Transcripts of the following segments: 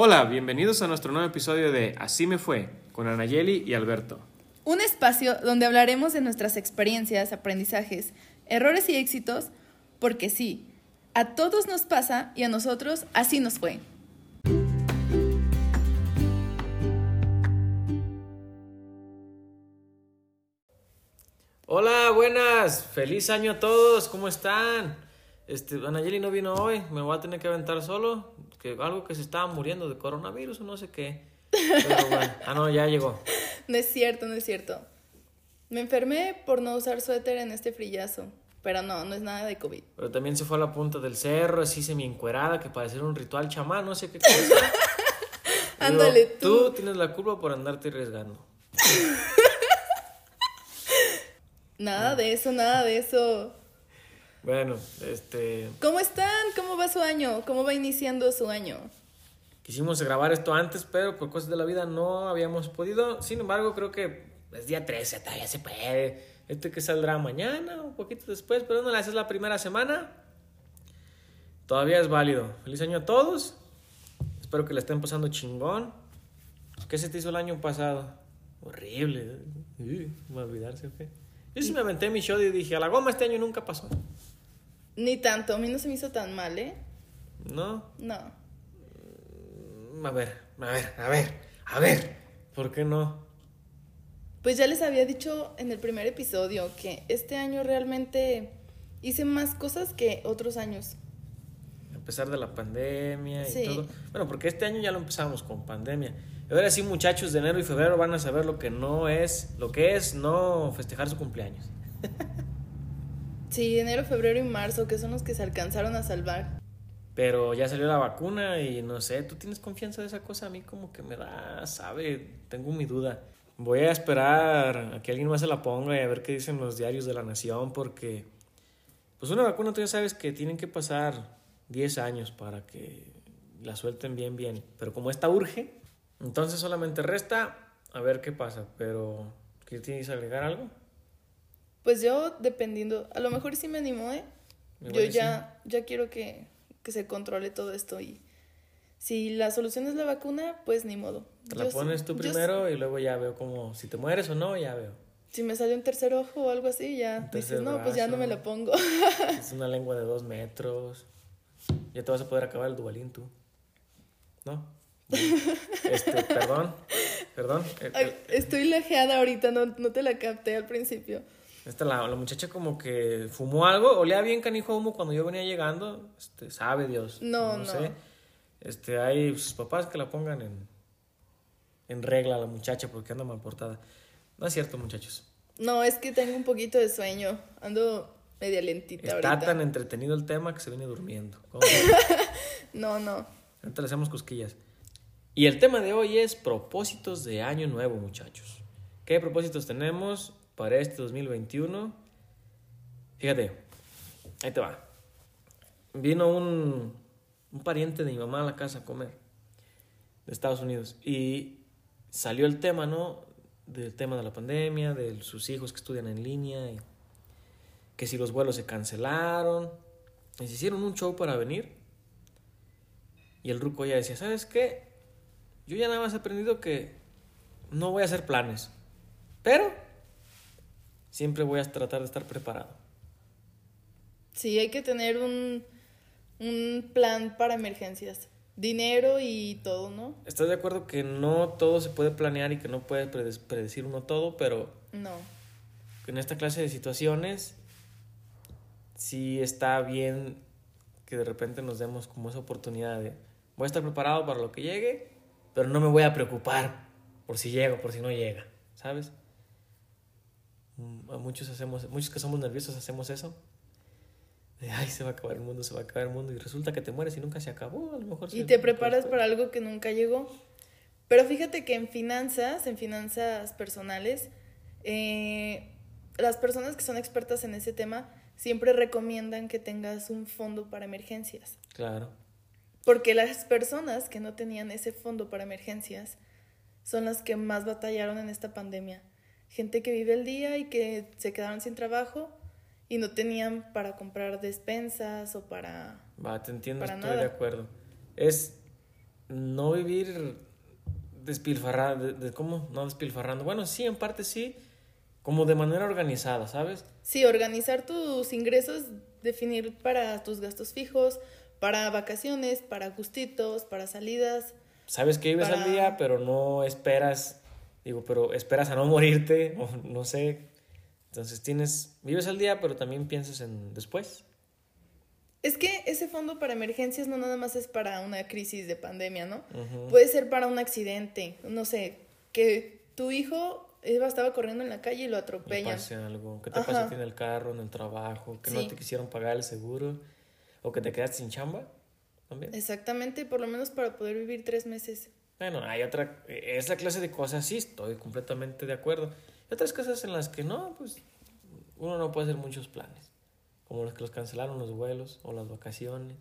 Hola, bienvenidos a nuestro nuevo episodio de Así me fue, con Anayeli y Alberto. Un espacio donde hablaremos de nuestras experiencias, aprendizajes, errores y éxitos, porque sí, a todos nos pasa y a nosotros así nos fue. Hola, buenas, feliz año a todos, ¿cómo están? Este, Anayeli no vino hoy, me voy a tener que aventar solo, que algo que se estaba muriendo de coronavirus o no sé qué. Pero bueno, ah no, ya llegó. No es cierto, no es cierto. Me enfermé por no usar suéter en este frillazo, pero no, no es nada de COVID. Pero también se fue a la punta del cerro, así semi encuerada, que parecía un ritual chamán, no sé qué cosa. Ándale, tú. Tú tienes la culpa por andarte arriesgando. Nada de eso, nada de eso. Bueno, este, ¿Cómo están? ¿Cómo va su año? ¿Cómo va iniciando su año? quisimos grabar esto antes, pero por cosas de la vida no habíamos podido. Sin embargo, creo que es día 13, todavía se puede. Este que saldrá mañana, un poquito después, pero no la es la primera semana. Todavía es válido. Feliz año a todos. Espero que le estén pasando chingón. ¿Qué se te hizo el año pasado? Horrible. ¿eh? Uh, ¿Me olvidarse o qué? Yo sí me aventé mi show y dije, a la goma este año nunca pasó. Ni tanto, a mí no se me hizo tan mal, ¿eh? ¿No? No. Mm, A ver, a ver, a ver, a ver. ¿Por qué no? Pues ya les había dicho en el primer episodio que este año realmente hice más cosas que otros años. A pesar de la pandemia y Sí. todo. Bueno, porque este año ya lo empezamos con pandemia. Ahora sí, muchachos, de enero y febrero van a saber lo que no es, lo que es no festejar su cumpleaños. Sí, enero, febrero y marzo, que son los que se alcanzaron a salvar. Pero ya salió la vacuna y no sé, ¿tú tienes confianza de esa cosa? A mí como que me da, sabe, tengo mi duda. Voy a esperar a que alguien más se la ponga y a ver qué dicen los diarios de la nación porque pues una vacuna tú ya sabes que tienen que pasar 10 años para que la suelten bien bien, pero como esta urge, entonces solamente resta a ver qué pasa, pero ¿quieres agregar algo? Pues yo, dependiendo, a lo mejor sí me animo, ¿eh? Igual Yo ya, ya quiero que, que se controle todo esto y si la solución es la vacuna, pues ni modo. Te la Yo pones tú primero y luego ya veo como si te mueres o no, ya veo. Si me sale un tercer ojo o algo así, ya dices, no, pues ya no me la pongo. Es una lengua de dos metros. Ya te vas a poder acabar el dualín tú. ¿No? Este, perdón. Perdón. Ay, Estoy lajeada ahorita, no, no te la capté al principio. Esta, la, la muchacha como que fumó algo. Olía bien canijo humo cuando yo venía llegando. Este, sabe Dios. No, no. sé. Este, hay sus papás que la pongan en, en regla a la muchacha porque anda mal portada. No es cierto, muchachos. No, es que tengo un poquito de sueño. Ando media lentita Está ahorita. tan entretenido el tema que se viene durmiendo. No, no. Ahorita le hacemos cosquillas. Y el tema de hoy es propósitos de año nuevo, muchachos. ¿Qué propósitos tenemos para este 2021? Fíjate, ahí te va. Vino un, un pariente de mi mamá a la casa a comer de Estados Unidos y salió el tema, ¿no? Del tema de la pandemia, de sus hijos que estudian en línea, y que si los vuelos se cancelaron. Les hicieron un show para venir y el ruco ya decía, ¿sabes qué? Yo ya nada más he aprendido que no voy a hacer planes, pero siempre voy a tratar de estar preparado. Sí, hay que tener un, un plan para emergencias. Dinero y todo, ¿no? ¿Estás de acuerdo que no todo se puede planear y que no puede prede- predecir uno todo, pero No. en esta clase de situaciones sí está bien que de repente nos demos como esa oportunidad de voy a estar preparado para lo que llegue, pero no me voy a preocupar por si llega o por si no llega, ¿sabes? Mm, muchos hacemos, muchos que somos nerviosos hacemos eso. De, ay, se va a acabar el mundo, se va a acabar el mundo y resulta que te mueres y nunca se acabó, a lo mejor Y te preparas para algo que nunca llegó. Pero fíjate que en finanzas, en finanzas personales, eh, las personas que son expertas en ese tema siempre recomiendan que tengas un fondo para emergencias. Claro. Porque las personas que no tenían ese fondo para emergencias son las que más batallaron en esta pandemia. Gente que vive el día y que se quedaron sin trabajo y no tenían para comprar despensas o para... Va, te entiendo, Para estoy nada. de acuerdo. Es no vivir despilfarrando, de, ¿cómo? No despilfarrando. Bueno, sí, en parte sí, como de manera organizada, ¿sabes? Sí, organizar tus ingresos, definir para tus gastos fijos, para vacaciones, para gustitos, para salidas. Sabes que vives al día, pero no esperas, digo, pero esperas a no morirte, o no sé. Entonces tienes, vives al día, pero también piensas en después. Es que ese fondo para emergencias no nada más es para una crisis de pandemia, ¿no? Puede ser para un accidente, no sé, que tu hijo estaba corriendo en la calle y lo atropellan. pase algo, que te a ti en el carro, en el trabajo, que no te quisieron pagar el seguro, o que te quedaste sin chamba, también. Exactamente, por lo menos para poder vivir tres meses. Bueno, hay otra, esa clase de cosas sí, estoy completamente de acuerdo. Hay otras cosas en las que no, pues uno no puede hacer muchos planes como los que los cancelaron los vuelos o las vacaciones,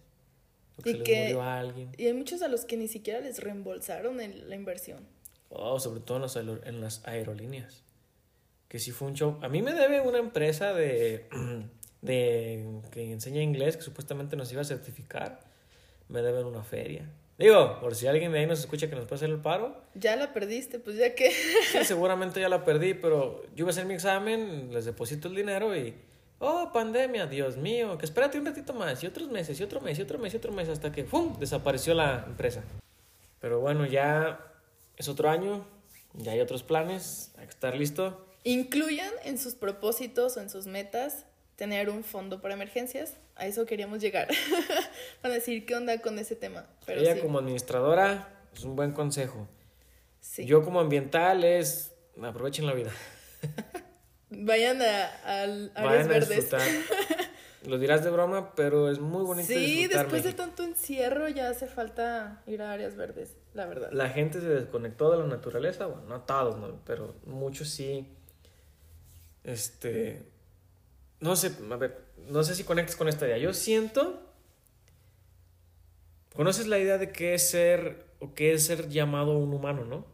o que se les murió a alguien. Y hay muchos a los que ni siquiera les reembolsaron la inversión. Oh, sobre todo en las, en las aerolíneas. Que si fue un show. A mí me debe una empresa de, de que enseña inglés que supuestamente nos iba a certificar. Me deben una feria. Digo, por si alguien de ahí nos escucha que nos puede hacer el paro. Ya la perdiste, pues ya que. sí, seguramente ya la perdí, pero yo iba a hacer mi examen, les deposito el dinero y Oh, pandemia, Dios mío, que espérate un ratito más, y otros meses, y otro mes, y otro mes, y otro mes, hasta que ¡fum! desapareció la empresa. Pero bueno, ya es otro año, ya hay otros planes, hay que estar listo. Incluyan en sus propósitos o en sus metas tener un fondo para emergencias. A eso queríamos llegar. Para decir qué onda con ese tema. Pero Ella como administradora es un buen consejo. Sí. Yo como ambiental es aprovechen la vida. Vayan a, a áreas verdes. Lo dirás de broma, pero es muy bonito. Sí, después de tanto encierro ya hace falta ir a áreas verdes, la verdad. La gente se desconectó de la naturaleza, bueno, no todos, ¿no? pero muchos sí. Este. No sé, a ver, no sé si conectas con esta idea. Yo siento. ¿Conoces la idea de qué es ser o qué es ser llamado un humano, no?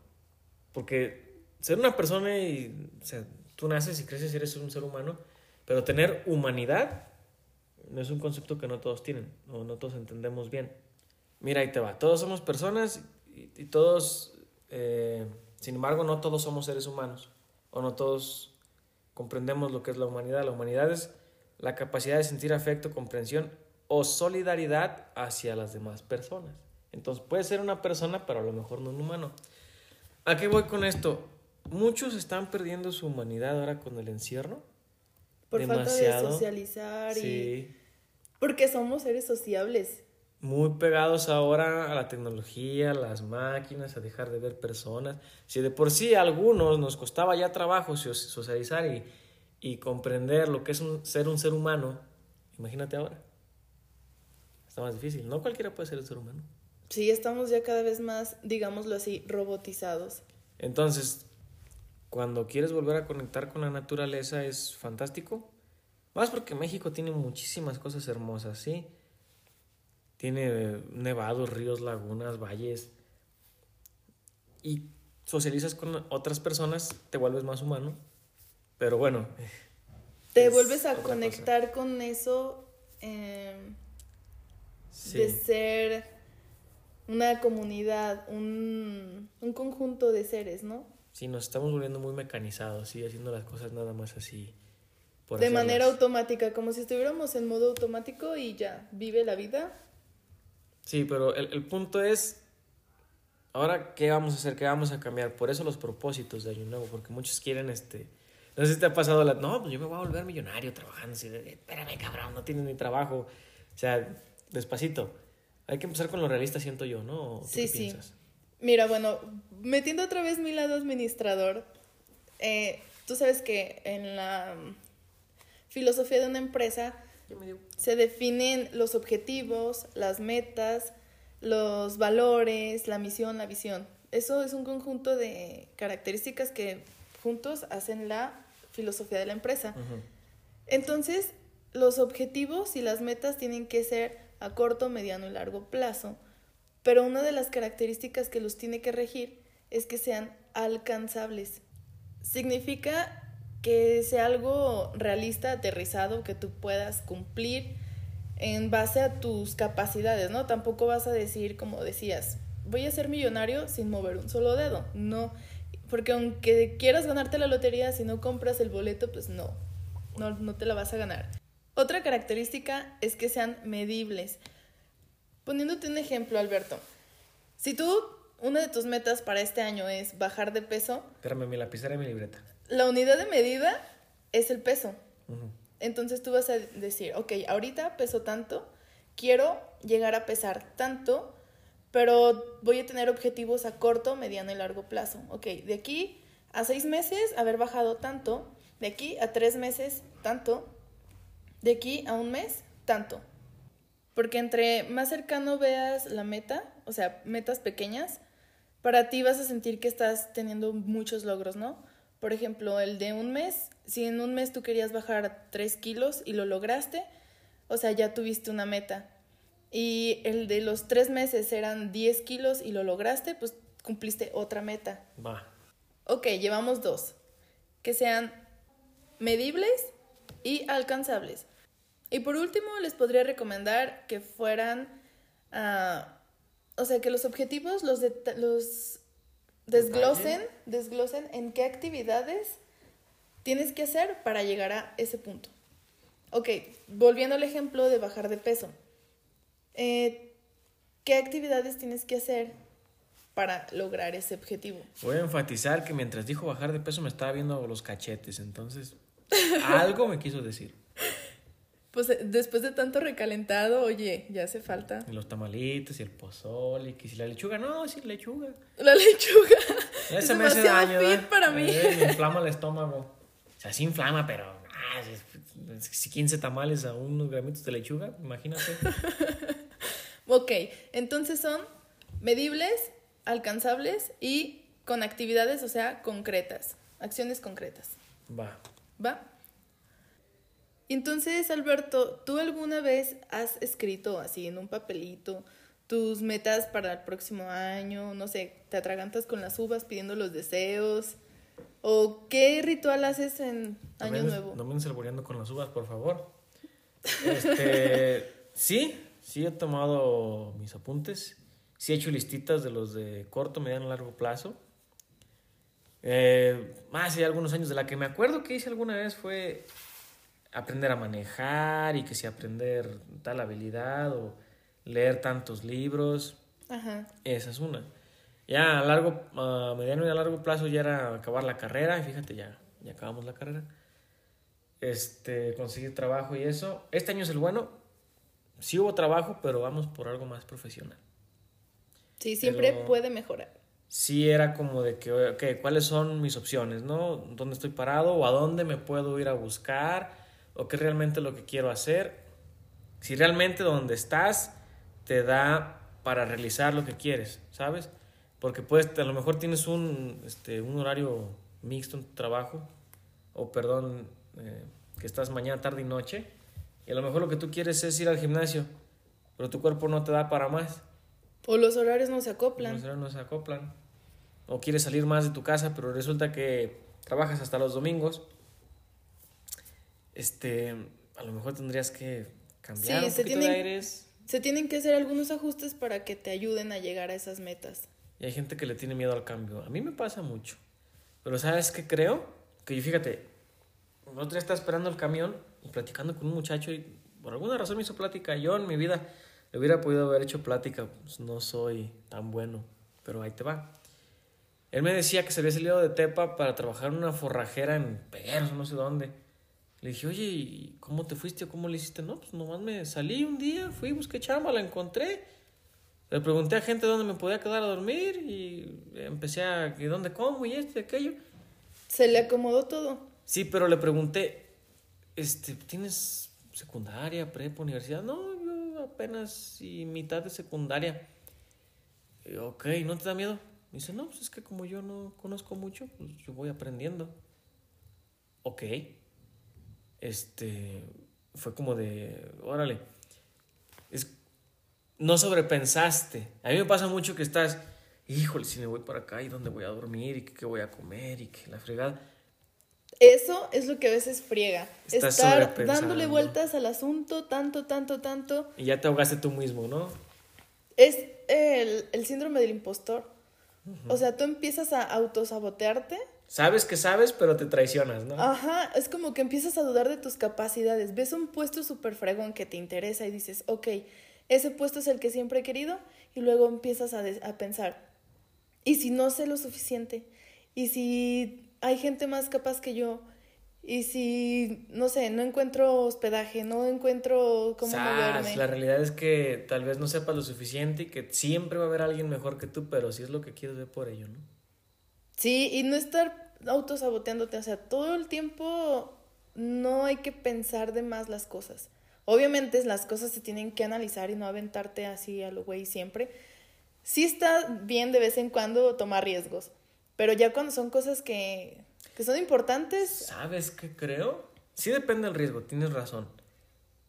Porque ser una persona y. O sea, Tú naces y creces y eres un ser humano, pero tener humanidad no es un concepto que no todos tienen o no todos entendemos bien. Mira, ahí te va. Todos somos personas y, todos, eh, sin embargo, no todos somos seres humanos o no todos comprendemos lo que es la humanidad. La humanidad es la capacidad de sentir afecto, comprensión o solidaridad hacia las demás personas. Entonces puede ser una persona, pero a lo mejor no un humano. ¿A qué voy con esto? muchos están perdiendo su humanidad ahora con el encierro. Por Demasiado. falta de socializar y... Porque somos seres sociables. Muy pegados ahora a la tecnología, a las máquinas, a dejar de ver personas. Si de por sí a algunos nos costaba ya trabajo socializar y, y comprender lo que es ser un ser humano, imagínate ahora. Está más difícil. No cualquiera puede ser un ser humano. Sí, estamos ya cada vez más, digámoslo así, robotizados. Entonces, cuando quieres volver a conectar con la naturaleza es fantástico. Más porque México tiene muchísimas cosas hermosas, ¿sí? Tiene nevados, ríos, lagunas, valles. Y socializas con otras personas, te vuelves más humano. Pero bueno. Te vuelves a conectar con eso em, de ser una comunidad, un, un conjunto de seres, ¿no? sí, nos estamos volviendo muy mecanizados, ¿sí? haciendo las cosas nada más así. Por de manera automática, como si estuviéramos en modo automático y ya, vive la vida. Sí, pero el, el punto es, ahora, ¿qué vamos a hacer? ¿Qué vamos a cambiar? Por eso los propósitos de Año Nuevo, porque muchos quieren, este, no sé si te ha pasado la, no, pues yo me voy a volver millonario trabajando, así espérame, cabrón, no tienes ni trabajo. O sea, despacito. Hay que empezar con lo realista, siento yo, ¿no? sí, sí. Piensas? Mira, bueno, metiendo otra vez mi lado administrador, eh, tú sabes que en la filosofía de una empresa se definen los objetivos, las metas, los valores, la misión, la visión. Eso es un conjunto de características que juntos hacen la filosofía de la empresa. Entonces, los objetivos y las metas tienen que ser a corto, mediano y largo plazo pero una de las características que los tiene que regir es que sean alcanzables. Significa que sea algo realista, aterrizado, que tú puedas cumplir en base a tus capacidades, ¿no? Tampoco vas a decir, como decías, voy a ser millonario sin mover un solo dedo. No, porque aunque quieras ganarte la lotería, si no compras el boleto, pues no, no, no te la vas a ganar. Otra característica es que sean medibles. Poniéndote un ejemplo, Alberto. Si tú, una de tus metas para este año es bajar de peso. Espérame, mi lapicera y mi libreta. La unidad de medida es el peso. Entonces tú vas a decir, ok, ahorita peso tanto, quiero llegar a pesar tanto, pero voy a tener objetivos a corto, mediano y largo plazo. Ok, de aquí a seis meses haber bajado tanto, de aquí a tres meses tanto, de aquí a un mes tanto. Porque entre más cercano veas la meta, o sea, metas pequeñas, para ti vas a sentir que estás teniendo muchos logros, ¿no? Por ejemplo, el de un mes, si en un mes tú querías bajar 3 kilos y lo lograste, o sea, ya tuviste una meta. Y el de los tres meses eran 10 kilos y lo lograste, pues cumpliste otra meta. Va. Ok, llevamos dos. Que sean medibles y alcanzables. Y por último, les podría recomendar que fueran, ah, o sea, que los objetivos los, los desglosen, desglosen en qué actividades tienes que hacer para llegar a ese punto. Ok, volviendo al ejemplo de bajar de peso. Eh, ¿Qué actividades tienes que hacer para lograr ese objetivo? Voy a enfatizar que mientras dijo bajar de peso me estaba viendo los cachetes, entonces algo me quiso decir. Pues eh, después de tanto recalentado, oye, ya hace falta. Y los tamalitos y el pozole, y que si la lechuga, no, sí, lechuga. La lechuga. Ese me hace daño. Fit para mí. me inflama el estómago. O sea, sí inflama, pero ah, si 15 tamales a unos gramitos de lechuga, imagínate. ok, entonces son medibles, alcanzables y con actividades, o sea, concretas, acciones concretas. Va. ¿Va? Entonces, Alberto, ¿tú alguna vez has escrito así en un papelito tus metas para el próximo año? No sé, te atragantas con las uvas pidiendo los deseos. ¿O qué ritual haces en Año Nuevo? No me ensalboreando con las uvas, por favor. Este, sí, sí he tomado mis apuntes. Sí he hecho listitas de los de corto, mediano, largo plazo. Eh, hace algunos años de la que me acuerdo que hice alguna vez fue aprender a manejar y que si aprender tal habilidad o leer tantos libros. Ajá. Esa es una. Ya a largo, a mediano y a largo plazo ya era acabar la carrera, y fíjate, ya, ya acabamos la carrera. Este, conseguir trabajo y eso. Este año es el bueno. Sí hubo trabajo, pero vamos por algo más profesional. Sí, siempre puede mejorar. Sí era como de que, ok, ¿cuáles son mis opciones, no? ¿Dónde estoy parado o a dónde me puedo ir a buscar? O qué es realmente lo que quiero hacer. Si realmente donde estás te da para realizar lo que quieres, ¿sabes? Porque pues a lo mejor tienes un, este, un horario mixto en tu trabajo, o perdón, eh, que estás mañana, tarde y noche, y a lo mejor lo que tú quieres es ir al gimnasio, pero tu cuerpo no te da para más. O los horarios no se acoplan. Los horarios no se acoplan. O quieres salir más de tu casa, pero resulta que trabajas hasta los domingos este, a lo mejor tendrías que cambiar un se tienen, de aires. Se tienen que hacer algunos ajustes para que te ayuden a llegar a esas metas. Y hay gente que le tiene miedo al cambio. A mí me pasa mucho. Pero ¿sabes qué creo? Que yo, fíjate, el otro día estaba esperando el camión y platicando con un muchacho y por alguna razón me hizo plática. Yo en mi vida le hubiera podido haber hecho plática, pues no soy tan bueno, pero ahí te va. Él me decía que se había salido de Tepa para trabajar en una forrajera en Perros, no sé dónde. Le dije, oye, ¿y cómo te fuiste o cómo le hiciste? No, pues nomás me salí un día, fui, busqué chamba, la encontré. Le pregunté a gente dónde me podía quedar a dormir y empecé a, ¿y dónde como? Y esto y aquello. Se le acomodó todo. Sí, pero le pregunté, este, ¿tienes secundaria, prepa, universidad? No, yo apenas y mitad de secundaria. ok, ¿no te da miedo? Me dice, no, pues es que como yo no conozco mucho, pues yo voy aprendiendo. Ok este, fue como de, órale, es, no sobrepensaste. A mí me pasa mucho que estás, híjole, si me voy para acá y dónde voy a dormir y qué voy a comer y que la fregada. Eso es lo que a veces friega. Estar dándole vueltas al asunto tanto, tanto, tanto. Y ya te ahogaste tú mismo, ¿no? Es el, el síndrome del impostor. O sea, tú empiezas a autosabotearte. Sabes que sabes, pero te traicionas, ¿no? Ajá, es como que empiezas a dudar de tus capacidades. Ves un puesto súper fregón que te interesa y dices, ok, ese puesto es el que siempre he querido. Y luego empiezas a, a pensar, ¿y si no sé lo suficiente? ¿Y si hay gente más capaz que yo? Y si, no sé, no encuentro hospedaje, no encuentro cómo moverme. La realidad es que tal vez no sepas lo suficiente y que siempre va a haber alguien mejor que tú, pero si es lo que quieres ver por ello, ¿no? Sí, y no estar autosaboteándote, o sea, todo el tiempo no hay que pensar de más las cosas. Obviamente las cosas se tienen que analizar y no aventarte así a lo güey siempre. Sí está bien de vez en cuando tomar riesgos, pero ya cuando son cosas que que son importantes. ¿Sabes qué creo? Sí depende del riesgo, tienes razón.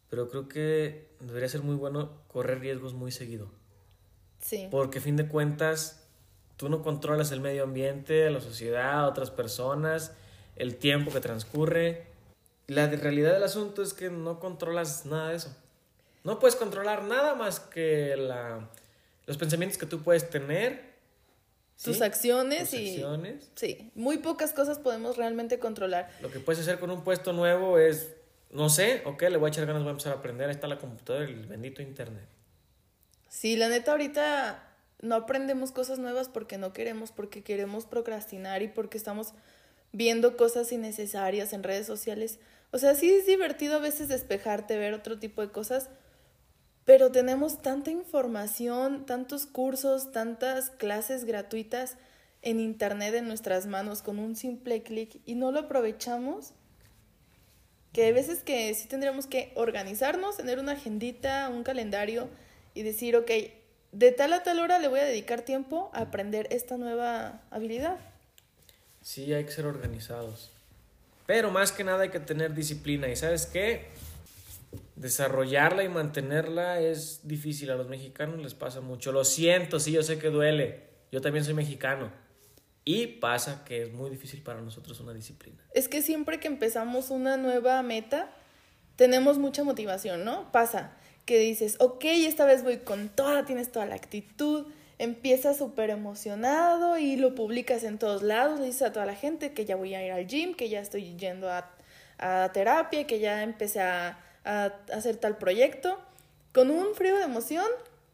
Pero creo que debería ser muy bueno correr riesgos muy seguido. Sí. Porque a fin de cuentas, tú no controlas el medio ambiente, la sociedad, otras personas, el tiempo que transcurre. La realidad del asunto es que no controlas nada de eso. No puedes controlar nada más que la, los pensamientos que tú puedes tener tus acciones y sí, muy pocas cosas podemos realmente controlar. Lo que puedes hacer con un puesto nuevo es no sé, ok, le voy a echar ganas, voy a empezar a aprender, ahí está la computadora y el bendito internet. Sí, la neta ahorita no aprendemos cosas nuevas porque no queremos, porque queremos procrastinar y porque estamos viendo cosas innecesarias en redes sociales. O sea, sí es divertido a veces despejarte, ver otro tipo de cosas, pero tenemos tanta información, tantos cursos, tantas clases gratuitas en Internet en nuestras manos con un simple clic y no lo aprovechamos, que hay veces que sí tendríamos que organizarnos, tener una agendita, un calendario y decir, ok, de tal a tal hora le voy a dedicar tiempo a aprender esta nueva habilidad. Sí, hay que ser organizados. Pero más que nada hay que tener disciplina. ¿Y sabes qué? desarrollarla y mantenerla es difícil. A los mexicanos les pasa mucho. Lo siento, sí, yo sé que duele. Yo también soy mexicano. Y pasa que es muy difícil para nosotros una disciplina. Es que siempre que empezamos una nueva meta, tenemos mucha motivación, ¿no? Pasa que dices, ok, esta vez voy con toda, tienes toda la actitud, empiezas súper emocionado y lo publicas en todos lados, le dices a toda la gente que ya voy a ir al gym, que ya estoy yendo a, a terapia, que ya empecé a a hacer tal proyecto, con un frío de emoción.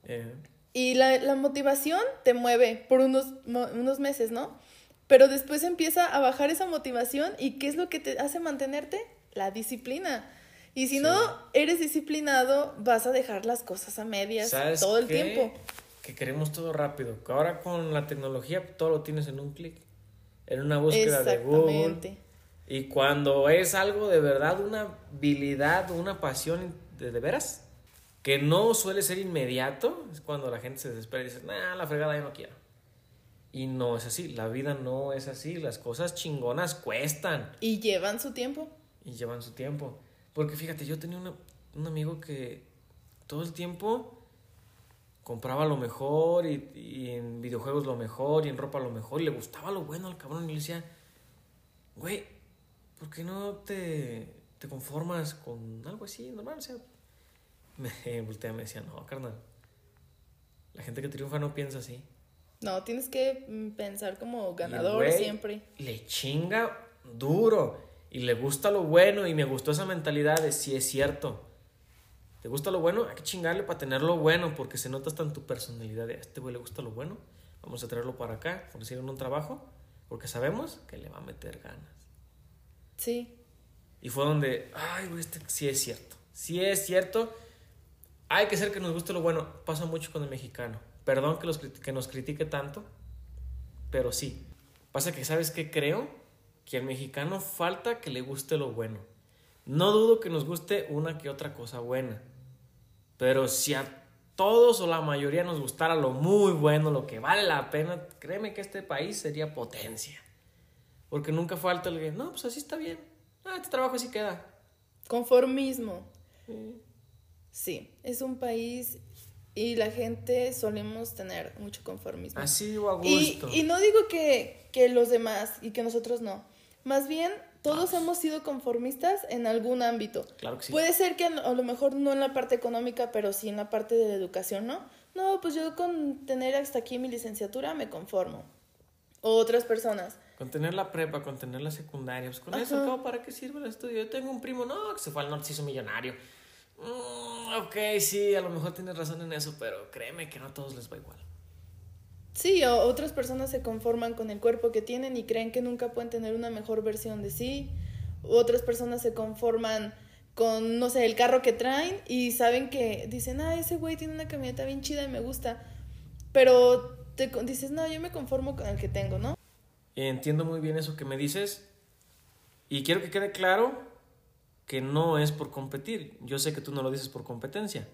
Eh. Y la, la, motivación te mueve por unos, unos meses, ¿no? Pero después empieza a bajar esa motivación y ¿qué es lo que te hace mantenerte? La disciplina. Y si no eres disciplinado, vas a dejar las cosas a medias todo el tiempo. Que queremos todo rápido. Que ahora con la tecnología todo lo tienes en un clic. En una búsqueda de Google y cuando es algo de verdad, una habilidad, una pasión de, de veras, que no suele ser inmediato, es cuando la gente se desespera y dice, nah, la fregada ya no quiero. Y no es así, la vida no es así, las cosas chingonas cuestan. Y llevan su tiempo. Y llevan su tiempo. Porque fíjate, yo tenía un amigo que todo el tiempo compraba lo mejor y, y, en videojuegos lo mejor y en ropa lo mejor y le gustaba lo bueno al cabrón y le decía, güey, ¿por qué no te, te conformas con algo así normal? O sea, me voltea y me decía, no, carnal, la gente que triunfa no piensa así. No, tienes que mm, pensar como ganador siempre. Le chinga duro y le gusta lo bueno y me gustó esa mentalidad de si es cierto. ¿Te gusta lo bueno? Hay que chingarle para tener lo bueno porque se nota hasta en tu personalidad. De, a este güey le gusta lo bueno, vamos a traerlo para acá, en un trabajo, porque sabemos que le va a meter ganas. Sí. Y fue donde, ay, güey, este sí es cierto. Sí es cierto. Hay que ser que nos guste lo bueno. Pasa mucho con el mexicano. Perdón que, los, que nos critique tanto, pero sí. Pasa que, ¿sabes qué creo? Que al mexicano falta que le guste lo bueno. No dudo que nos guste una que otra cosa buena. Pero si a todos o la mayoría nos gustara lo muy bueno, lo que vale la pena, créeme que este país sería potencia. Porque nunca falta el que, no, pues así está bien. Ah, este trabajo así queda. Conformismo. Sí. es un país y la gente solemos tener mucho conformismo. Así o a gusto. Y, y no digo que, que los demás y que nosotros no. Más bien todos hemos sido conformistas en algún ámbito. Claro que sí. Puede ser que a lo mejor no en la parte económica, pero sí en la parte de la educación, ¿no? No, pues yo con tener hasta aquí mi licenciatura me conformo. O otras personas. Con tener la prepa, con tener la secundaria, pues con eso, Ajá. ¿cómo para qué sirve el estudio? Yo tengo un primo, no, que se fue al norte, se hizo millonario. Mm, ok, sí, a lo mejor tienes razón en eso, pero créeme que no a todos les va igual. Sí, o otras personas se conforman con el cuerpo que tienen y creen que nunca pueden tener una mejor versión de sí. Otras personas se conforman con, no sé, el carro que traen y saben que dicen, ah, ese güey tiene una camioneta bien chida y me gusta. Pero te dices, no, yo me conformo con el que tengo, ¿no? Entiendo muy bien eso que me dices y quiero que quede claro que no es por competir. Yo sé que tú no lo dices por competencia.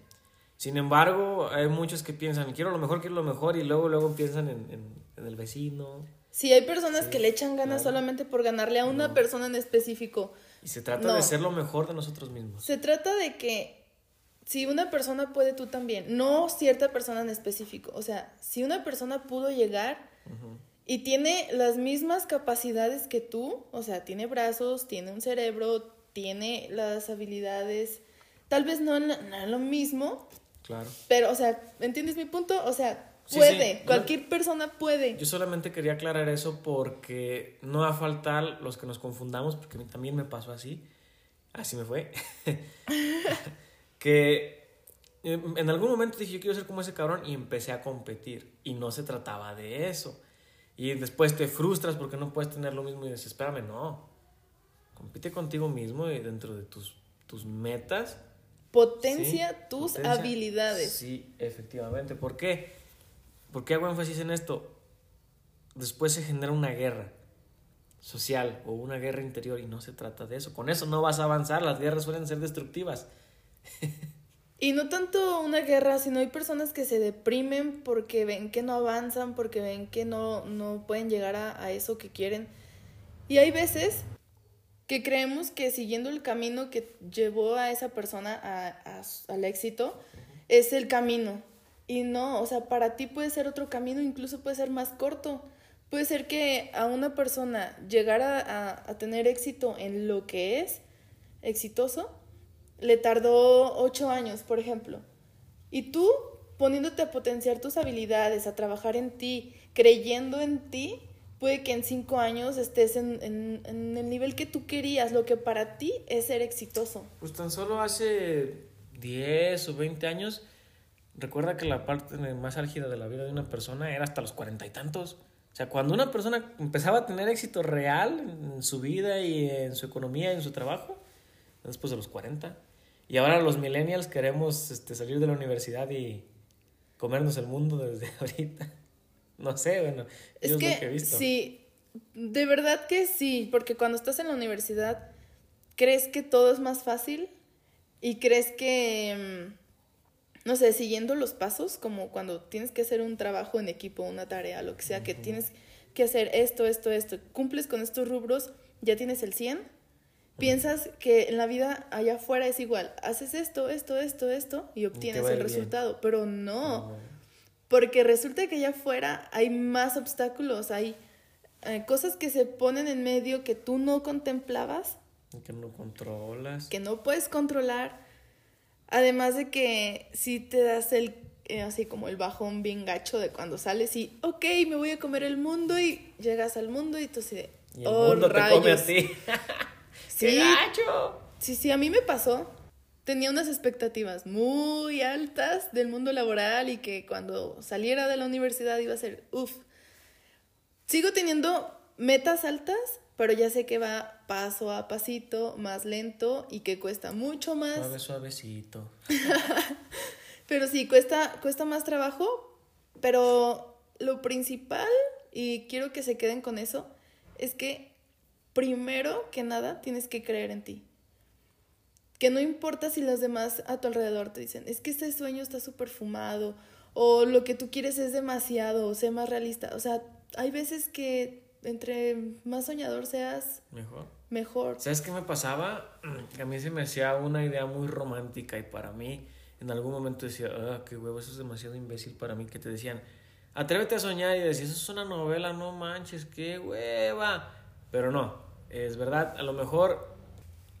Sin embargo, hay muchos que piensan, quiero lo mejor, quiero lo mejor y luego, luego piensan en, en- en el vecino. Sí, hay personas Sí, que le echan ganas claro. solamente por ganarle a una No. persona en específico. Y se trata No. de ser lo mejor de nosotros mismos. Se trata de que si una persona puede, tú también. No cierta persona en específico. O sea, si una persona pudo llegar Ujú. y tiene las mismas capacidades que tú, o sea, tiene brazos, tiene un cerebro, tiene las habilidades, tal vez no no en lo mismo, Claro. pero, o sea, ¿entiendes mi punto? O sea, puede, sí. cualquier persona puede. Yo solamente quería aclarar eso porque no va a faltar los que nos confundamos, porque a mí también me pasó así. Así me fue. que eh, en algún momento dije, yo quiero ser como ese cabrón y empecé a competir. Y no se trataba de eso. Y después te frustras porque no puedes tener lo mismo y dices, espérame, no. Compite contigo mismo y dentro de tus, tus metas. Potencia Sí, tus potencia. habilidades. Sí, efectivamente. ¿Por qué? ¿Por qué hago énfasis en esto? Después se genera una guerra social o una guerra interior y no se trata de eso. Con eso no vas a avanzar, las guerras suelen ser destructivas. Y no tanto una guerra, sino hay personas que se deprimen porque ven que no avanzan, porque ven que no, no pueden llegar a, a eso que quieren. Y hay veces que creemos que siguiendo el camino que llevó a esa persona al éxito es el camino. Y no, o sea, para ti puede ser otro camino, incluso puede ser más corto. Puede ser que a una persona llegara a, a tener éxito en lo que es exitoso, le tardó ocho años, por ejemplo. Y tú, poniéndote a potenciar tus habilidades, a trabajar en ti, creyendo en ti, puede que en cinco años estés en, en- el nivel que tú querías, lo que para ti es ser exitoso. Pues tan solo hace 10 o 20 años, recuerda que la parte más álgida de la vida de una persona era hasta los cuarenta y tantos. O sea, cuando una persona empezaba a tener éxito real en su vida y en su economía y en su trabajo, después de los 40. Y ahora los millennials queremos este, salir de la universidad y comernos el mundo desde ahorita. No sé, bueno, Es yo lo que, he visto. sí, de verdad que sí, porque cuando estás en la universidad crees que todo es más fácil y crees que, mm, no sé, siguiendo los pasos, como cuando tienes que hacer un trabajo en equipo, una tarea, lo que sea, que tienes que hacer esto, esto, esto, cumples con estos rubros, ya tienes el 100. Piensas que en la vida allá afuera es igual, haces esto, esto, esto, esto y obtienes el bien. resultado, pero no. No. Porque resulta que allá afuera hay más obstáculos, hay eh, cosas que se ponen en medio que tú no contemplabas, Que no controlas. que no puedes controlar. Además de que si te das el, eh, así como el bajón bien gacho de cuando sales y, ok, me voy a comer el mundo y llegas al mundo y tú así de, Y el "Oh, mundo te come a rayos". ti. Sí, ¡Qué gacho! Sí, sí, a mí me pasó. Tenía unas expectativas muy altas del mundo laboral y que cuando saliera de la universidad iba a ser, uff. Sigo teniendo metas altas, pero ya sé que va paso a pasito, más lento y que cuesta mucho más. Suave, suavecito. Pero sí, cuesta, cuesta más trabajo, pero lo principal, y quiero que se queden con eso, es que primero que nada tienes que creer en ti. Que no importa si los demás a tu alrededor te dicen, es que este sueño está súper fumado, o lo que tú quieres es demasiado, o sé más realista. O sea, hay veces que entre más soñador seas, Mejor. mejor. ¿Sabes qué me pasaba? Que a mí se me hacía una idea muy romántica y para mí en algún momento decía, ah, qué huevo, eso es demasiado imbécil para mí, que te decían, atrévete a soñar y decías, eso es una novela, no manches, qué hueva. Pero no, Es verdad, a lo mejor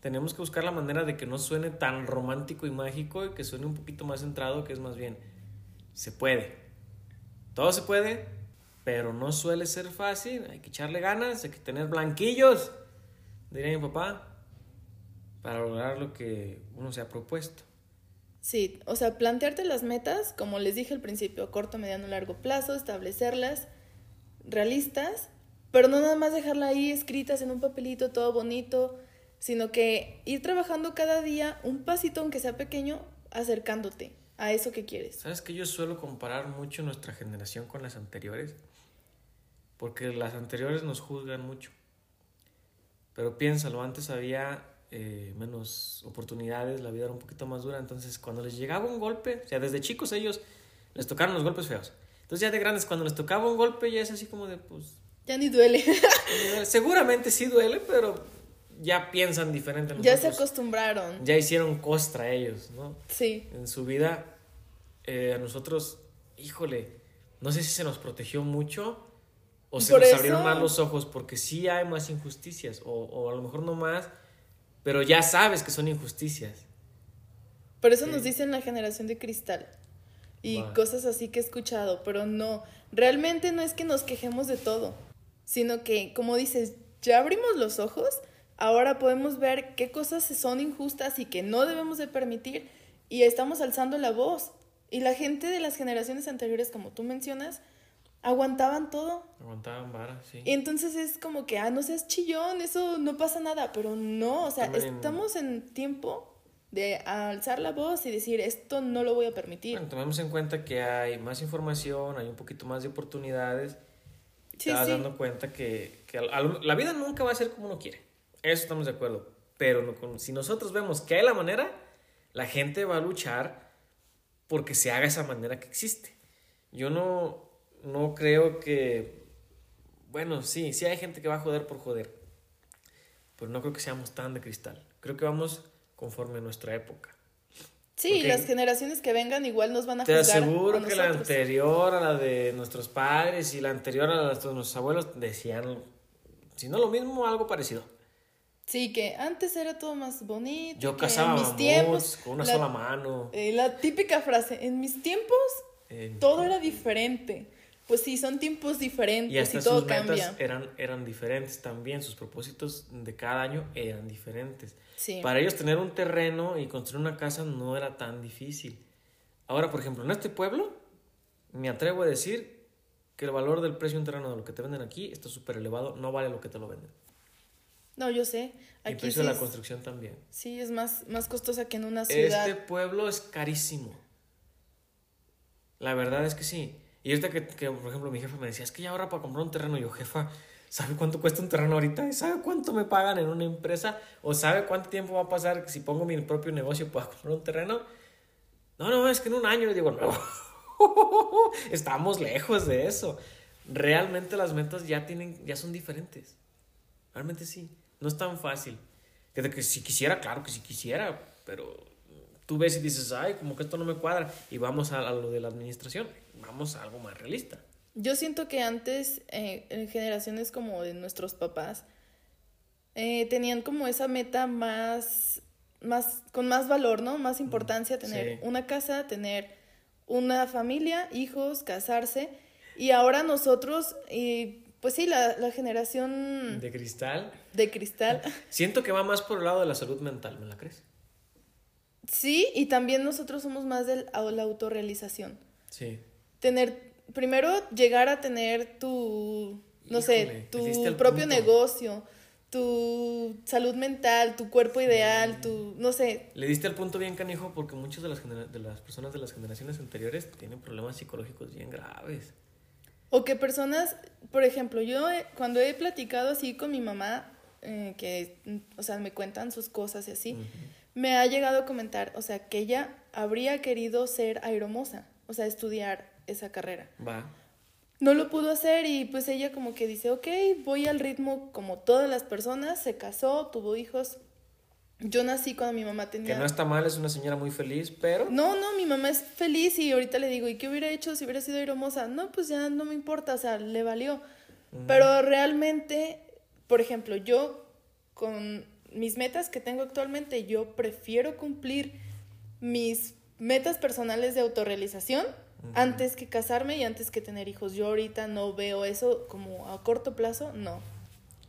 tenemos que buscar la manera de que no suene tan romántico y mágico y que suene un poquito más centrado, que es más bien, se puede. Todo se puede, pero no suele ser fácil. Hay que echarle ganas, hay que tener blanquillos, diría mi papá, para lograr lo que uno se ha propuesto. Sí, o sea, plantearte las metas, como les dije al principio, corto, mediano, largo plazo, establecerlas realistas, pero no nada más dejarla ahí escritas en un papelito todo bonito, sino que ir trabajando cada día un pasito, aunque sea pequeño, acercándote a eso que quieres. ¿Sabes que yo suelo comparar mucho nuestra generación con las anteriores? Porque las anteriores nos juzgan mucho. Pero piénsalo, antes había eh, menos oportunidades, la vida era un poquito más dura, entonces cuando les llegaba un golpe, o sea, desde chicos ellos les tocaron los golpes feos. Entonces ya de grandes, cuando les tocaba un golpe ya es así como de, pues... Ya ni duele. Seguramente sí duele, pero ya piensan diferente. Ya se acostumbraron. Ya hicieron costra ellos, ¿no? Sí. En su vida, eh, a nosotros, híjole, no sé si se nos protegió mucho o se nos abrieron más los ojos porque sí hay más injusticias o, o, a lo mejor no más, pero ya sabes que son injusticias. Por eso nos dicen la generación de cristal y cosas así que he escuchado, pero no, realmente no es que nos quejemos de todo, sino que, como dices, ya abrimos los ojos ahora podemos ver qué cosas son injustas y que no debemos de permitir y estamos alzando la voz. Y la gente de las generaciones anteriores, como tú mencionas, aguantaban todo. Aguantaban vara, sí. Y entonces es como que, ah, no seas chillón, eso no pasa nada, pero no, o sea, estamos en tiempo de alzar la voz y decir, esto no lo voy a permitir. Bueno, tomemos en cuenta que hay más información, hay un poquito más de oportunidades. Y te vas dando cuenta que, que la vida nunca va a ser como uno quiere. Eso estamos de acuerdo. Pero si nosotros vemos que hay la manera, la gente va a luchar porque se haga esa manera que existe. Yo no, no creo que... Bueno, sí, sí hay gente que va a joder por joder. Pero no creo que seamos tan de cristal. Creo que vamos conforme a nuestra época. Sí, las generaciones que vengan igual nos van a Te aseguro que la anterior a la de nuestros padres y la anterior a la de nuestros abuelos decían, si no lo mismo, algo parecido. Sí, que antes era todo más bonito. Yo cazaba en mis tiempos, con una sola mano. Eh, la típica frase, en mis tiempos todo era diferente. Pues sí, son tiempos diferentes y, todo cambia. Eran, eran diferentes también, sus propósitos de cada año eran diferentes. Para ellos tener un terreno y construir una casa no era tan difícil. Ahora, por ejemplo, en este pueblo, me atrevo a decir que el valor del precio de un terreno de lo que te venden aquí está súper elevado, no vale lo que te lo venden. No, yo sé. Aquí el precio de la construcción también. Sí, es más, más costosa que en una ciudad. Este pueblo es carísimo. La verdad es que sí. Y ahorita que, que, por ejemplo, mi jefa me decía, es que ya ahora para comprar un terreno, yo, jefa, ¿sabe cuánto cuesta un terreno ahorita? ¿Sabe cuánto me pagan en una empresa? ¿O sabe cuánto tiempo va a pasar si pongo mi propio negocio para comprar un terreno? No, no, es que en un año le digo, no, estamos lejos de eso. Realmente las metas ya, tienen, ya son diferentes. Realmente sí. No es tan fácil. Que, que si quisiera, claro que si quisiera, pero tú ves y dices, ay, como que esto no me cuadra, y vamos a, lo de la administración, vamos a algo más realista. Yo siento que antes, eh, en generaciones como de nuestros papás, eh, tenían como esa meta más, más, con más valor, ¿no? Más importancia, tener una casa, tener una familia, hijos, casarse. Y ahora nosotros, y pues sí, la, la, generación... De cristal. De cristal. Siento que va más por el lado de la salud mental, ¿me la crees? Sí, y también nosotros somos más de la autorrealización. Sí. Tener, primero llegar a tener tu, no sé, tu propio negocio, tu salud mental, tu cuerpo ideal, tu, no sé. Le diste el punto bien canijo porque muchas de las, de las personas de las generaciones anteriores tienen problemas psicológicos bien graves. O que personas, por ejemplo, yo cuando he platicado así con mi mamá, eh, que, o sea, me cuentan sus cosas y así, me ha llegado a comentar, o sea, que ella habría querido ser aeromosa, o sea, estudiar esa carrera. Va. No lo pudo hacer y pues ella como que dice, ok, voy al ritmo como todas las personas, se casó, tuvo hijos, yo nací cuando mi mamá tenía... Que no está mal, es una señora muy feliz, pero... No, no, mi mamá es feliz y ahorita le digo, ¿y qué hubiera hecho si hubiera sido hermosa? No, pues ya no me importa, o sea, le valió. Pero realmente, por ejemplo, yo con mis metas que tengo actualmente, yo prefiero cumplir mis metas personales de autorrealización antes que casarme y antes que tener hijos. Yo ahorita no veo eso como a corto plazo, no.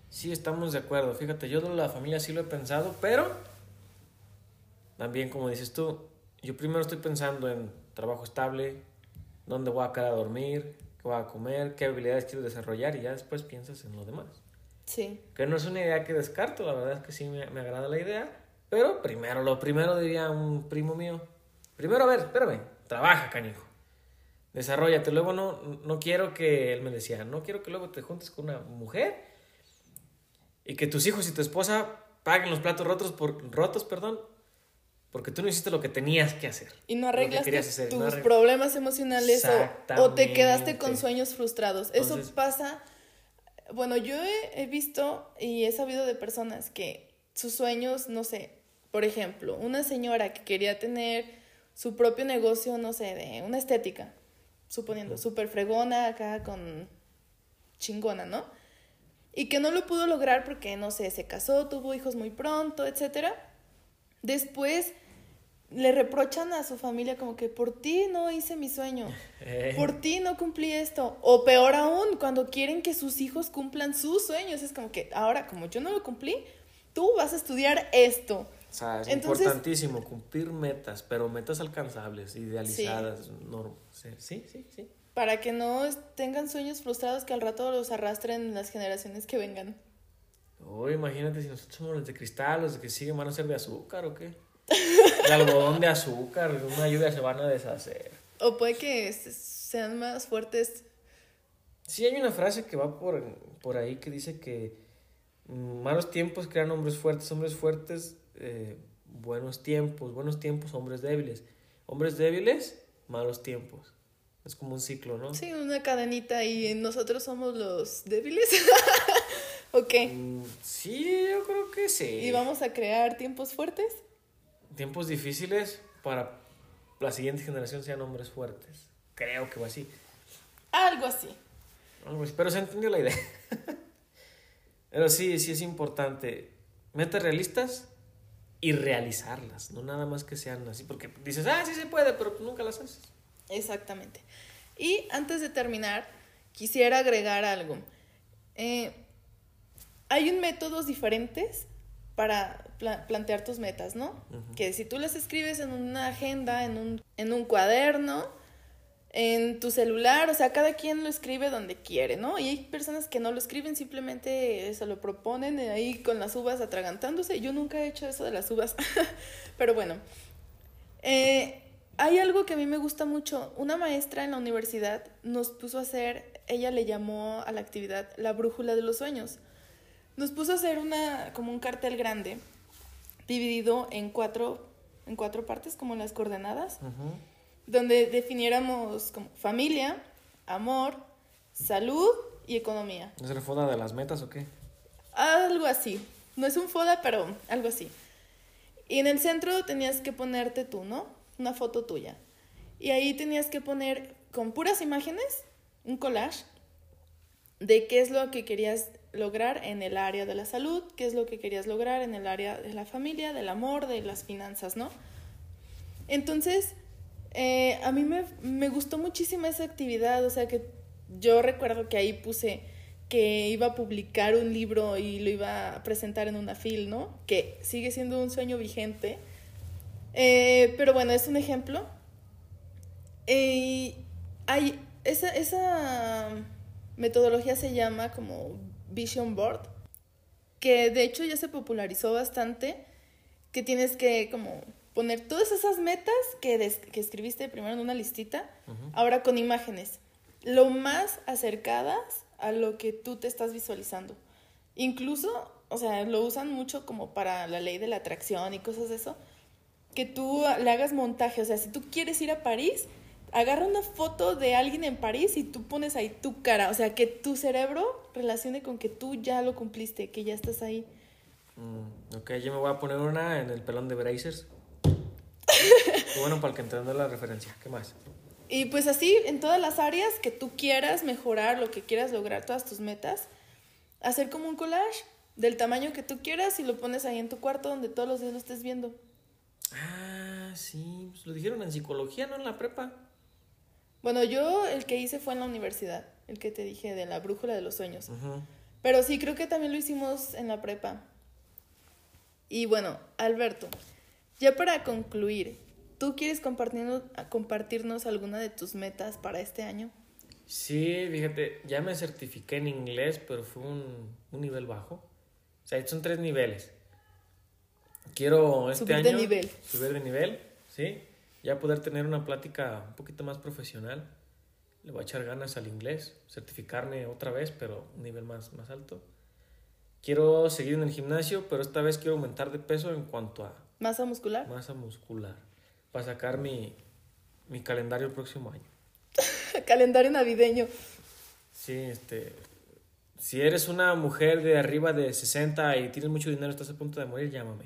Sí, estamos de acuerdo. Fíjate, yo de la familia sí lo he pensado, pero también como dices tú, yo primero estoy pensando en trabajo estable, dónde voy a quedar a dormir, qué voy a comer, qué habilidades quiero desarrollar y ya después piensas en lo demás. Sí. Que no es una idea que descarto, la verdad es que sí me, me agrada la idea, pero primero, lo primero diría un primo mío, primero a ver, espérame, trabaja, canijo. Desarrollate, luego no, no quiero que, él me decía, no quiero que luego te juntes con una mujer y que tus hijos y tu esposa paguen los platos rotos, por, rotos perdón, porque tú no hiciste lo que tenías que hacer. Y no que arreglaste hacer, tus no arreg- problemas emocionales o, o te quedaste con sueños frustrados. Entonces- Eso pasa. Bueno, yo he, he visto y he sabido de personas que sus sueños, no sé, por ejemplo, una señora que quería tener su propio negocio, no sé, de una estética, suponiendo, súper fregona acá con chingona, ¿no? Y que no lo pudo lograr porque, no sé, se casó, tuvo hijos muy pronto, etcétera. Después le reprochan a su familia como que por ti no hice mi sueño, Eh, por ti no cumplí esto. O peor aún, cuando quieren que sus hijos cumplan sus sueños, es como que ahora, como yo no lo cumplí, tú vas a estudiar esto. O sea, es Entonces- importantísimo cumplir metas, pero metas alcanzables, idealizadas. sí, sí, sí, sí. Para que no tengan sueños frustrados que al rato los arrastren las generaciones que vengan. Oh, imagínate si nosotros somos los de cristal, los que siguen van a ser de azúcar o qué. De algodón de azúcar, una lluvia se van a deshacer. O puede que sean más fuertes. Sí, hay una frase que va por, por ahí que dice que mm, malos tiempos crean hombres fuertes, hombres fuertes, eh, buenos tiempos, buenos tiempos, hombres débiles. Hombres débiles, malos tiempos. Es como un ciclo, ¿no? Sí, una cadenita y nosotros somos los débiles. ok. Mm, Sí, yo creo que sí. Y vamos a crear tiempos fuertes. Tiempos difíciles para la siguiente generación sean hombres fuertes. Creo que va así. Algo así. Algo así, Pero se entendió la idea. Pero sí, sí es importante. Metas realistas y realizarlas. No nada más que sean así. Porque dices, ah, sí se puede, pero nunca las haces. Exactamente. Y antes de terminar, quisiera agregar algo. Eh, hay un métodos diferentes para pla- plantear tus metas, ¿no? Que si tú las escribes en una agenda, en un, en un cuaderno, en tu celular, o sea, cada quien lo escribe donde quiere, ¿no? Y hay personas que no lo escriben, simplemente se lo proponen ahí con las uvas atragantándose. Yo nunca he hecho eso de las uvas, pero bueno. Eh, hay algo que a mí me gusta mucho. Una maestra en la universidad nos puso a hacer, ella le llamó a la actividad la brújula de los sueños. Nos puso a hacer una, como un cartel grande, dividido en cuatro, en cuatro partes, como las coordenadas, donde definiéramos como familia, amor, salud y economía. ¿Es la foda de las metas o qué? Algo así. No es un foda, pero algo así. Y en el centro tenías que ponerte tú, ¿no? Una foto tuya. Y ahí tenías que poner con puras imágenes un collage de qué es lo que querías lograr en el área de la salud, qué es lo que querías lograr en el área de la familia, del amor, de las finanzas, ¿no? Entonces, eh, a mí me, me gustó muchísimo esa actividad, o sea que yo recuerdo que ahí puse que iba a publicar un libro y lo iba a presentar en una FIL, ¿no? Que sigue siendo un sueño vigente. Eh, pero bueno, es un ejemplo. Eh, hay, esa, esa metodología se llama como Vision Board, que de hecho ya se popularizó bastante, que tienes que como poner todas esas metas que, des- que escribiste primero en una listita, ahora con imágenes, lo más acercadas a lo que tú te estás visualizando. Incluso, o sea, lo usan mucho como para la ley de la atracción y cosas de eso, que tú le hagas montaje, o sea, si tú quieres ir a París, agarra una foto de alguien en París y tú pones ahí tu cara, o sea, que tu cerebro relacione con que tú ya lo cumpliste, que ya estás ahí. Mm, ok, yo me voy a poner una en el pelón de Brazers. Bueno, para que entienda la referencia. ¿Qué más? Y pues así, en todas las áreas que tú quieras mejorar, lo que quieras lograr, todas tus metas, hacer como un collage del tamaño que tú quieras y lo pones ahí en tu cuarto donde todos los días lo estés viendo. Ah, sí, pues lo dijeron en psicología, ¿no? En la prepa. Bueno, yo el que hice fue en la universidad, el que te dije de la brújula de los sueños. Pero sí, creo que también lo hicimos en la prepa. Y bueno, Alberto, ya para concluir, ¿tú quieres compartirnos, compartirnos alguna de tus metas para este año? Sí, fíjate, ya me certifiqué en inglés, pero fue un, un nivel bajo. O sea, son tres niveles. Quiero este Subir de año nivel. subir de nivel, ¿sí? Ya poder tener una plática un poquito más profesional. Le voy a echar ganas al inglés, certificarme otra vez, pero un nivel más, más alto. Quiero seguir en el gimnasio, pero esta vez quiero aumentar de peso en cuanto a ¿Masa muscular? masa muscular. Para sacar mi, mi calendario el próximo año. Calendario navideño. Sí, este. Si eres una mujer de arriba de 60 y tienes mucho dinero, estás a punto de morir, llámame.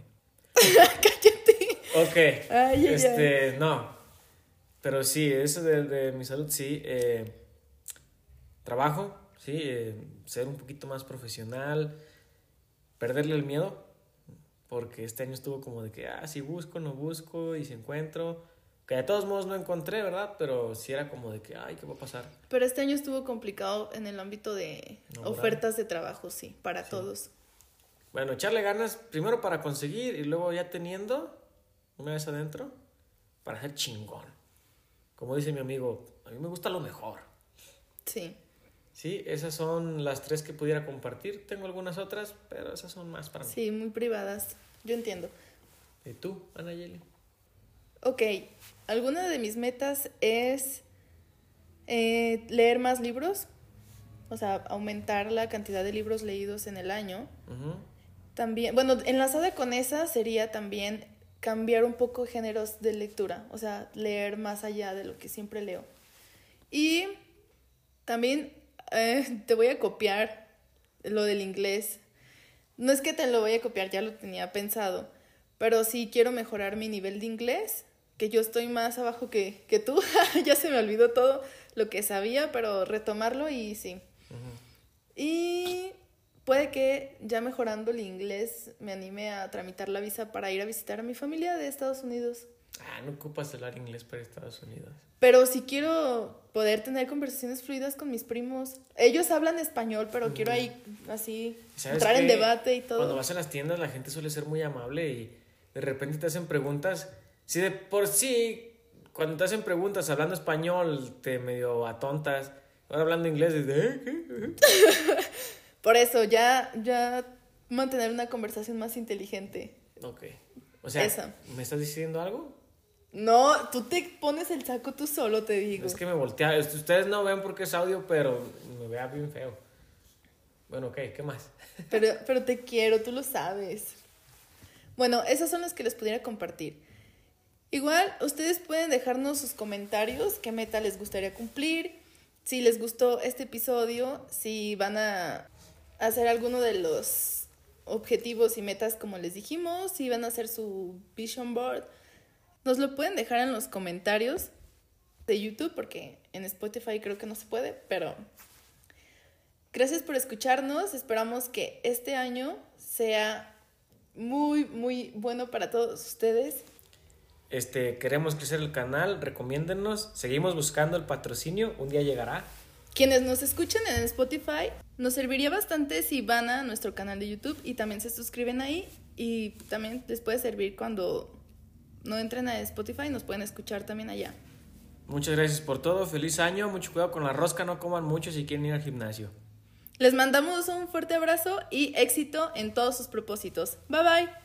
Cállate. Ok. Ay, ay, este, no. Pero sí, eso de, de mi salud, sí. eh, trabajo, sí. eh, ser un poquito más profesional. Perderle el miedo. Porque este año estuvo como de que, ah, si busco, no busco, y si encuentro. Que de todos modos no encontré, ¿verdad? Pero sí era como de que, ay, ¿qué va a pasar? Pero este año estuvo complicado en el ámbito de ofertas de trabajo, sí, para Sí. todos. Bueno, echarle ganas primero para conseguir y luego ya teniendo, una vez adentro, para ser chingón. Como dice mi amigo, a mí me gusta lo mejor. Sí. Sí, esas son las tres que pudiera compartir. Tengo algunas otras, pero esas son más para mí. Sí, muy privadas. Yo entiendo. ¿Y tú, Ana Yeli? Ok, alguna de mis metas es eh, leer más libros, o sea, aumentar la cantidad de libros leídos en el año. Ujú. También, bueno, enlazada con esa sería también cambiar un poco géneros de lectura, o sea, leer más allá de lo que siempre leo. Y también eh, te voy a copiar lo del inglés. No es que te lo voy a copiar, ya lo tenía pensado, pero sí quiero mejorar mi nivel de inglés, que yo estoy más abajo que, que tú, ya se me olvidó todo lo que sabía, pero retomarlo y sí. Y puede que ya mejorando el inglés me anime a tramitar la visa para ir a visitar a mi familia de Estados Unidos. Ah, no ocupas hablar inglés para Estados Unidos. Pero si quiero poder tener conversaciones fluidas con mis primos. Ellos hablan español, pero quiero ahí así ¿Sabes entrar en debate y todo. Cuando vas a las tiendas la gente suele ser muy amable y de repente te hacen preguntas. Si de por sí, cuando te hacen preguntas hablando español, te medio atontas. Ahora hablando inglés, dices, ¿eh? ¿Qué? Por eso, ya, ya mantener una conversación más inteligente. Ok. O sea, Esa. ¿me estás diciendo algo? No, tú te pones el saco tú solo, te digo. Es que me voltea. Ustedes no ven porque es audio, pero me vea bien feo. Bueno, ok, ¿qué más? Pero, pero te quiero, tú lo sabes. Bueno, esas son las que les pudiera compartir. Igual, ustedes pueden dejarnos sus comentarios, qué meta les gustaría cumplir, si les gustó este episodio, si van a hacer alguno de los objetivos y metas como les dijimos, si van a hacer su vision board. Nos lo pueden dejar en los comentarios de YouTube, porque en Spotify creo que no se puede, pero Gracias por escucharnos. Esperamos que este año sea muy, muy bueno para todos ustedes. Este, queremos crecer el canal, recomiéndennos. Seguimos buscando el patrocinio, un día llegará. Quienes nos escuchen en Spotify, nos serviría bastante si van a nuestro canal de YouTube y también se suscriben ahí. Y también les puede servir cuando no entren a Spotify, nos pueden escuchar también allá. Muchas gracias por todo, feliz año, mucho cuidado con la rosca, no coman mucho si quieren ir al gimnasio. Les mandamos un fuerte abrazo y éxito en todos sus propósitos. Bye bye.